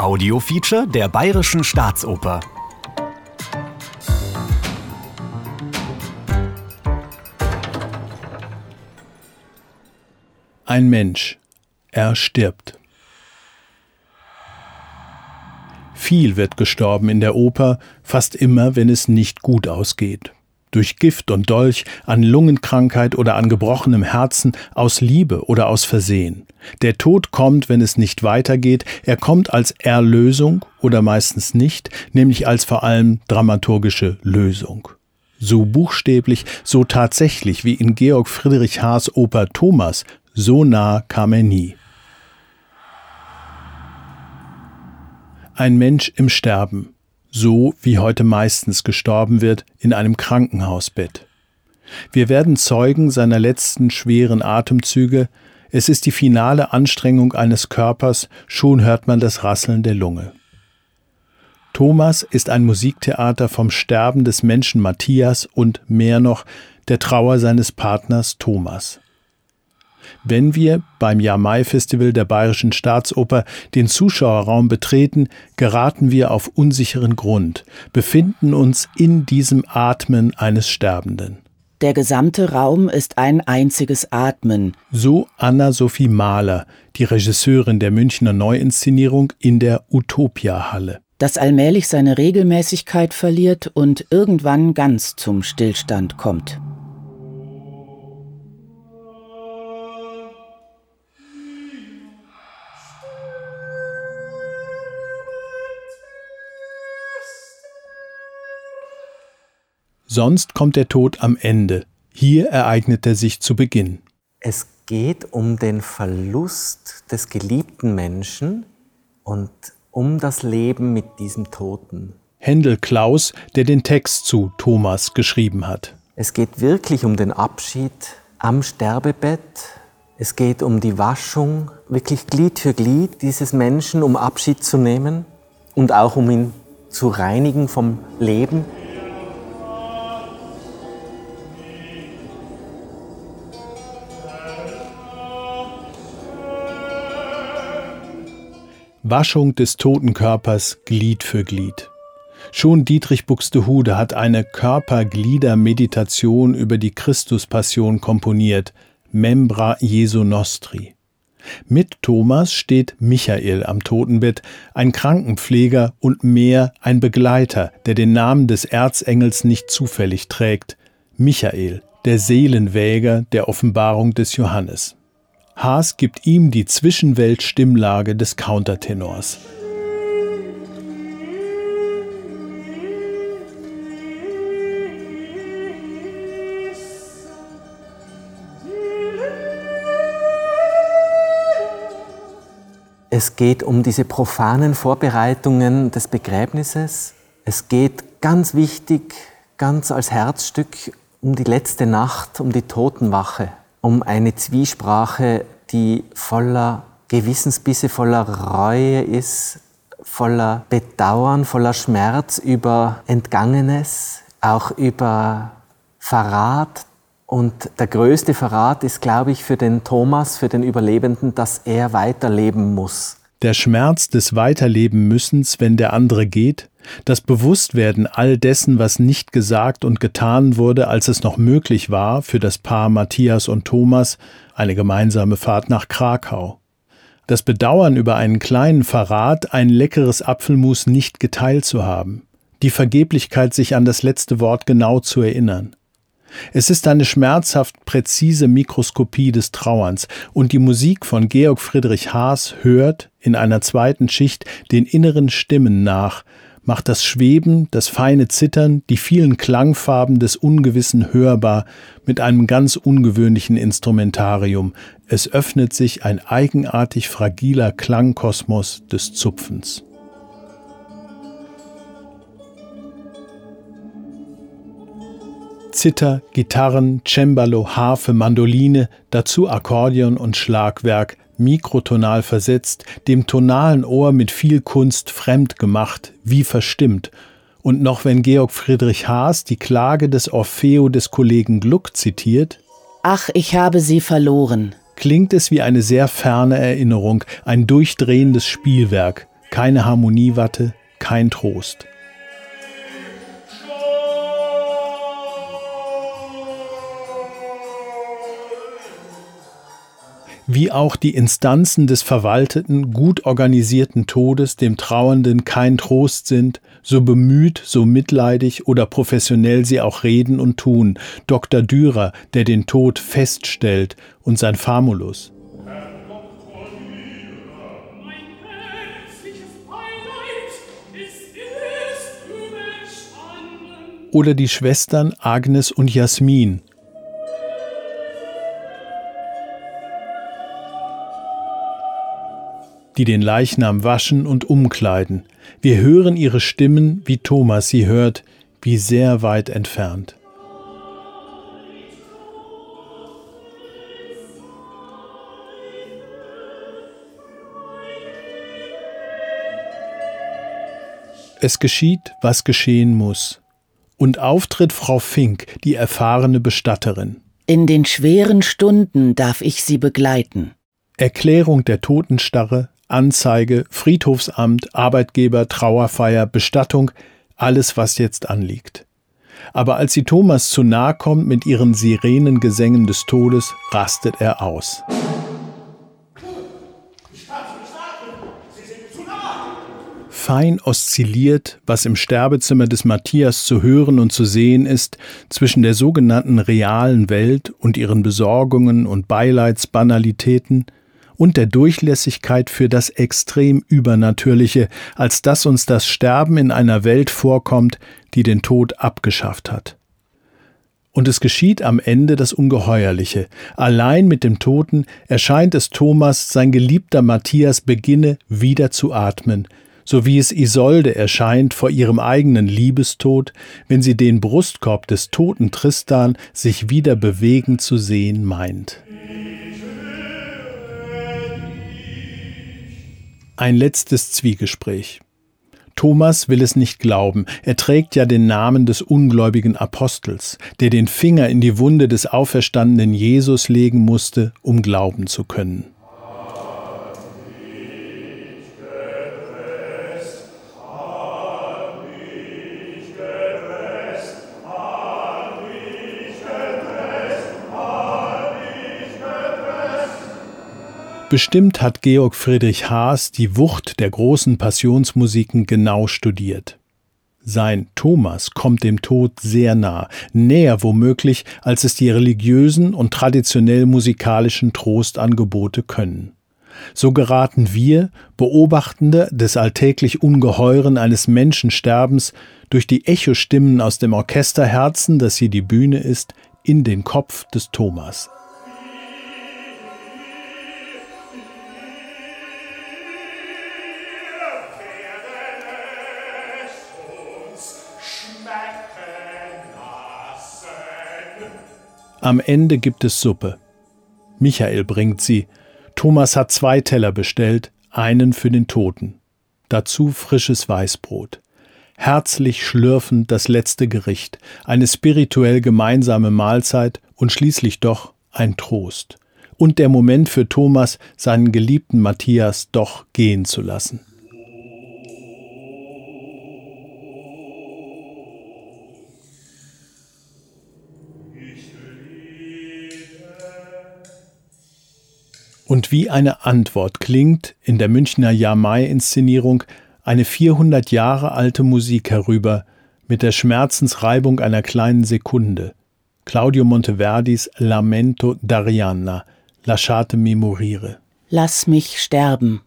Audiofeature der Bayerischen Staatsoper. Ein Mensch. Er stirbt. Viel wird gestorben in der Oper, fast immer, wenn es nicht gut ausgeht durch Gift und Dolch, an Lungenkrankheit oder an gebrochenem Herzen, aus Liebe oder aus Versehen. Der Tod kommt, wenn es nicht weitergeht, er kommt als Erlösung oder meistens nicht, nämlich als vor allem dramaturgische Lösung. So buchstäblich, so tatsächlich wie in Georg Friedrich Haas Oper Thomas, so nah kam er nie. Ein Mensch im Sterben, so wie heute meistens gestorben wird, in einem Krankenhausbett. Wir werden Zeugen seiner letzten schweren Atemzüge, es ist die finale Anstrengung eines Körpers, schon hört man das Rasseln der Lunge. Thomas ist ein Musiktheater vom Sterben des Menschen Matthias und mehr noch der Trauer seines Partners Thomas. Wenn wir beim Jahr-Mai-Festival der Bayerischen Staatsoper den Zuschauerraum betreten, geraten wir auf unsicheren Grund, befinden uns in diesem Atmen eines Sterbenden. Der gesamte Raum ist ein einziges Atmen. So Anna-Sophie Mahler, die Regisseurin der Münchner Neuinszenierung in der Utopia-Halle. Das allmählich seine Regelmäßigkeit verliert und irgendwann ganz zum Stillstand kommt. Sonst kommt der Tod am Ende. Hier ereignet er sich zu Beginn. Es geht um den Verlust des geliebten Menschen und um das Leben mit diesem Toten. Händel Klaus, der den Text zu Thomas geschrieben hat. Es geht wirklich um den Abschied am Sterbebett. Es geht um die Waschung, wirklich Glied für Glied dieses Menschen, um Abschied zu nehmen und auch um ihn zu reinigen vom Leben. Waschung des toten Körpers Glied für Glied. Schon Dietrich Buxtehude hat eine Körper-Glieder-Meditation über die Christuspassion komponiert, Membra Jesu Nostri. Mit Thomas steht Michael am Totenbett, ein Krankenpfleger und mehr ein Begleiter, der den Namen des Erzengels nicht zufällig trägt, Michael, der Seelenwäger der Offenbarung des Johannes. Haas gibt ihm die Zwischenwelt-Stimmlage des Countertenors. Es geht um diese profanen Vorbereitungen des Begräbnisses. Es geht ganz wichtig, ganz als Herzstück um die letzte Nacht, um die Totenwache um eine Zwiesprache, die voller Gewissensbisse, voller Reue ist, voller Bedauern, voller Schmerz über Entgangenes, auch über Verrat. Und der größte Verrat ist, glaube ich, für den Thomas, für den Überlebenden, dass er weiterleben muss. Der Schmerz des Weiterleben-Müssens, wenn der andere geht, das Bewusstwerden all dessen, was nicht gesagt und getan wurde, als es noch möglich war, für das Paar Matthias und Thomas eine gemeinsame Fahrt nach Krakau. Das Bedauern über einen kleinen Verrat, ein leckeres Apfelmus nicht geteilt zu haben. Die Vergeblichkeit, sich an das letzte Wort genau zu erinnern. Es ist eine schmerzhaft präzise Mikroskopie des Trauerns, und die Musik von Georg Friedrich Haas hört in einer zweiten Schicht den inneren Stimmen nach, macht das Schweben, das feine Zittern, die vielen Klangfarben des Ungewissen hörbar mit einem ganz ungewöhnlichen Instrumentarium. Es öffnet sich ein eigenartig fragiler Klangkosmos des Zupfens. Zither, Gitarren, Cembalo, Harfe, Mandoline, dazu Akkordeon und Schlagwerk, mikrotonal versetzt, dem tonalen Ohr mit viel Kunst fremd gemacht, wie verstimmt. Und noch wenn Georg Friedrich Haas die Klage des Orfeo des Kollegen Gluck zitiert, Ach, ich habe sie verloren, klingt es wie eine sehr ferne Erinnerung, ein durchdrehendes Spielwerk, keine Harmoniewatte, kein Trost. Wie auch die Instanzen des verwalteten, gut organisierten Todes dem Trauernden kein Trost sind, so bemüht, so mitleidig oder professionell sie auch reden und tun, Dr. Dürer, der den Tod feststellt, und sein Famulus. Oder die Schwestern Agnes und Jasmin, die den Leichnam waschen und umkleiden. Wir hören ihre Stimmen, wie Thomas sie hört, wie sehr weit entfernt. Es geschieht, was geschehen muss. Und auftritt Frau Fink, die erfahrene Bestatterin. In den schweren Stunden darf ich Sie begleiten. Erklärung der Totenstarre, Anzeige, Friedhofsamt, Arbeitgeber, Trauerfeier, Bestattung, alles, was jetzt anliegt. Aber als sie Thomas zu nahe kommt mit ihren Sirenengesängen des Todes, rastet er aus. Fein oszilliert, was im Sterbezimmer des Matthias zu hören und zu sehen ist, zwischen der sogenannten realen Welt und ihren Besorgungen und Beileidsbanalitäten – und der Durchlässigkeit für das extrem Übernatürliche, als dass uns das Sterben in einer Welt vorkommt, die den Tod abgeschafft hat. Und es geschieht am Ende das Ungeheuerliche. Allein mit dem Toten erscheint es Thomas, sein geliebter Matthias beginne wieder zu atmen, so wie es Isolde erscheint vor ihrem eigenen Liebestod, wenn sie den Brustkorb des toten Tristan sich wieder bewegen zu sehen meint. Ein letztes Zwiegespräch. Thomas will es nicht glauben, er trägt ja den Namen des ungläubigen Apostels, der den Finger in die Wunde des auferstandenen Jesus legen musste, um glauben zu können. Bestimmt hat Georg Friedrich Haas die Wucht der großen Passionsmusiken genau studiert. Sein Thomas kommt dem Tod sehr nah, näher womöglich, als es die religiösen und traditionell musikalischen Trostangebote können. So geraten wir, Beobachtende des alltäglich Ungeheuren eines Menschensterbens, durch die Echostimmen aus dem Orchesterherzen, das hier die Bühne ist, in den Kopf des Thomas. Am Ende gibt es Suppe. Michael bringt sie. Thomas hat zwei Teller bestellt, einen für den Toten. Dazu frisches Weißbrot. Herzlich schlürfend das letzte Gericht, eine spirituell gemeinsame Mahlzeit und schließlich doch ein Trost. Und der Moment für Thomas, seinen geliebten Matthias doch gehen zu lassen. Und wie eine Antwort klingt in der Münchner Jahr-Mai-Inszenierung eine 400 Jahre alte Musik herüber mit der Schmerzensreibung einer kleinen Sekunde. Claudio Monteverdis Lamento d'Arianna, Lasciatemi morire. Lass mich sterben.